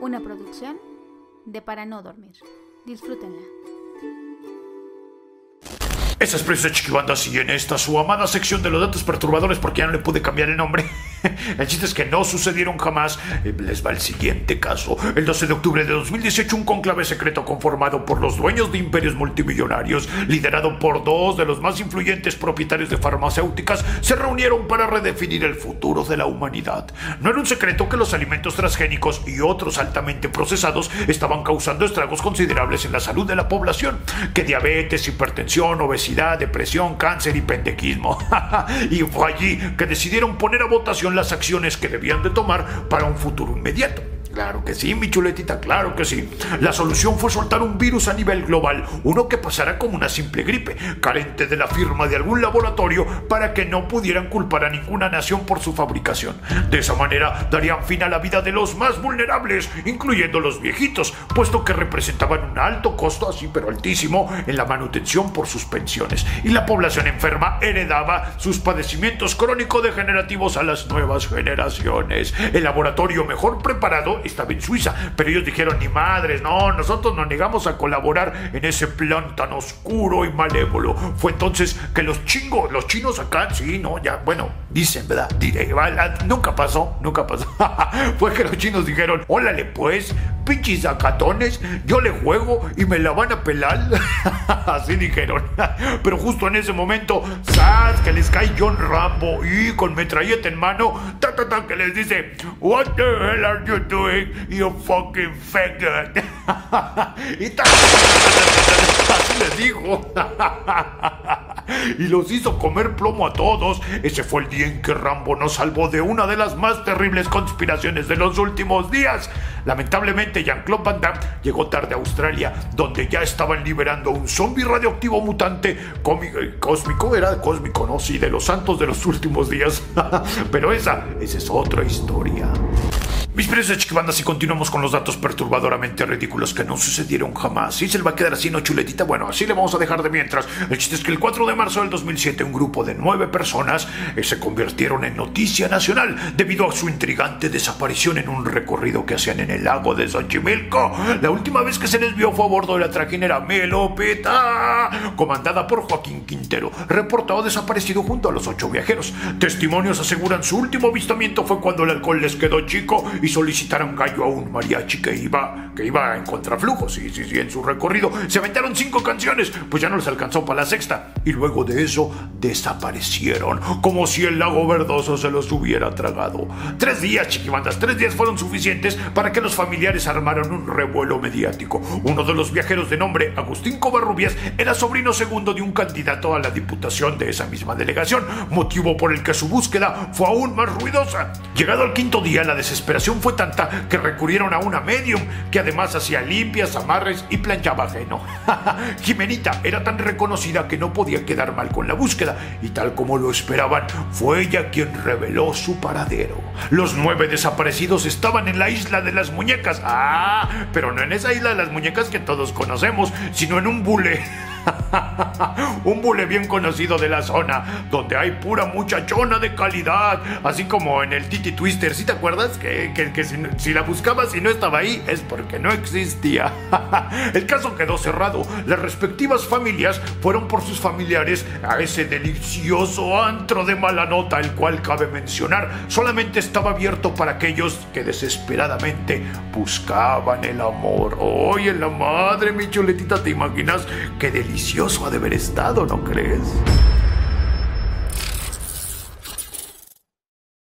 Una producción de Para No Dormir. Disfrútenla. Esa es Prensa Chiquibanda, y en esta su amada sección de los datos perturbadores, porque ya no le pude cambiar el nombre. El chiste es que no sucedieron jamás. Eh, Les va el siguiente caso. El 12 de octubre de 2018, un conclave secreto conformado por los dueños de imperios multimillonarios, liderado por dos de los más influyentes propietarios de farmacéuticas, se reunieron para redefinir el futuro de la humanidad. No era un secreto que los alimentos transgénicos y otros altamente procesados estaban causando estragos considerables en la salud de la población, que diabetes, hipertensión, obesidad, depresión, cáncer y pendequismo. y fue allí que decidieron poner a votación las acciones que debían de tomar para un futuro inmediato. Claro que sí, mi chuletita, claro que sí. La solución fue soltar un virus a nivel global, uno que pasara como una simple gripe, carente de la firma de algún laboratorio para que no pudieran culpar a ninguna nación por su fabricación. De esa manera darían fin a la vida de los más vulnerables, incluyendo los viejitos, puesto que representaban un alto costo, así pero altísimo, en la manutención por sus pensiones. Y la población enferma heredaba sus padecimientos crónico-degenerativos a las nuevas generaciones. El laboratorio mejor preparado estaba en Suiza, pero ellos dijeron, ni madres, no, nosotros nos negamos a colaborar en ese plan tan oscuro y malévolo. Fue entonces que los chingos, los chinos acá, sí, no, ya, bueno, dicen, ¿verdad? Diré, nunca pasó, nunca pasó. Fue que los chinos dijeron, órale pues, pinches acatones, yo le juego y me la van a pelar. Así dijeron. Pero justo en ese momento, ¡zas! que les cae John Rambo y con metralleta en mano, ta, ta, ta, que les dice, What the hell are you doing, you fucking faggot? y ta, así les dijo. Y los hizo comer plomo a todos. Ese fue el día en que Rambo nos salvó de una de las más terribles conspiraciones de los últimos días. Lamentablemente, Jean-Claude Van Damme llegó tarde a Australia, donde ya estaban liberando un zombie radioactivo mutante cómico, cósmico, era cósmico, ¿no? Sí, de los santos de los últimos días. Pero esa, esa es otra historia. Mis precios chiquibandas y continuamos con los datos perturbadoramente ridículos que no sucedieron jamás. ¿Y se le va a quedar así, no chuletita? Bueno, así le vamos a dejar de mientras. El chiste es que el 4 de marzo del 2007 un grupo de nueve personas eh, se convirtieron en noticia nacional debido a su intrigante desaparición en un recorrido que hacían en el lago de Xochimilco. La última vez que se les vio fue a bordo de la trajinera Melopeta, comandada por Joaquín Quintero, reportado desaparecido junto a los ocho viajeros. Testimonios aseguran su último avistamiento fue cuando el alcohol les quedó chico y solicitaron gallo a un mariachi que iba, que iba en contraflujo. Sí, sí, sí, en su recorrido se aventaron cinco canciones, pues ya no les alcanzó para la sexta. Y luego de eso desaparecieron, como si el lago verdoso se los hubiera tragado. Tres días, chiquibandas, tres días fueron suficientes para que los familiares armaran un revuelo mediático. Uno de los viajeros de nombre Agustín Covarrubias era sobrino segundo de un candidato a la diputación de esa misma delegación, motivo por el que su búsqueda fue aún más ruidosa. Llegado al quinto día, la desesperación fue tanta que recurrieron a una medium que además hacía limpias, amarres y planchaba ajeno. Jimenita era tan reconocida que no podía quedar mal con la búsqueda y tal como lo esperaban, fue ella quien reveló su paradero. Los nueve desaparecidos estaban en la isla de las muñecas. Ah, pero no en esa isla de las muñecas que todos conocemos, sino en un bule. un bule bien conocido de la zona, donde hay pura muchachona de calidad, así como en el Titi Twister. ¿Sí te acuerdas? Que, que, que si, la buscabas y no estaba ahí, es porque no existía. el caso quedó cerrado. Las respectivas familias fueron por sus familiares a ese delicioso antro de mala nota, el cual cabe mencionar, solamente estaba abierto para aquellos que desesperadamente buscaban el amor. Oye, la madre, mi chuletita, ¿te imaginas qué delicioso ha de haber estado, ¿no crees?